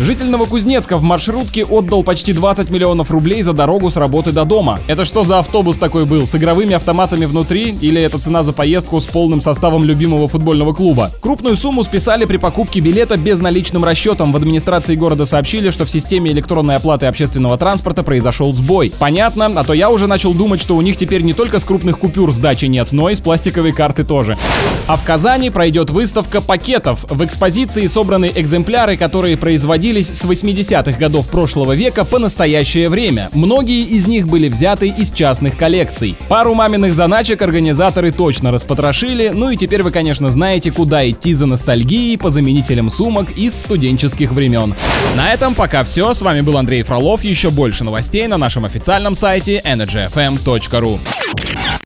Житель Новокузнецка в маршрутке отдал почти 20 миллионов рублей за дорогу с работы до дома. Это что за автобус такой был? С игровыми автоматами внутри? Или это цена за поездку с полным составом любимого футбольного клуба? Крупную сумму списали при покупке билета безналичным расчетом. В администрации города сообщили, что в системе электронной оплаты общественного транспорта произошел сбой. Понятно, а то я уже начал думать, что у них теперь не только с крупных купюр сдачи нет, но и с пластиковой карты тоже. А в Казани пройдет выставка пакетов. В экспозиции собраны экземпляры, которые производили производились с 80-х годов прошлого века по настоящее время. Многие из них были взяты из частных коллекций. Пару маминых заначек организаторы точно распотрошили, ну и теперь вы, конечно, знаете, куда идти за ностальгией по заменителям сумок из студенческих времен. На этом пока все. С вами был Андрей Фролов. Еще больше новостей на нашем официальном сайте energyfm.ru.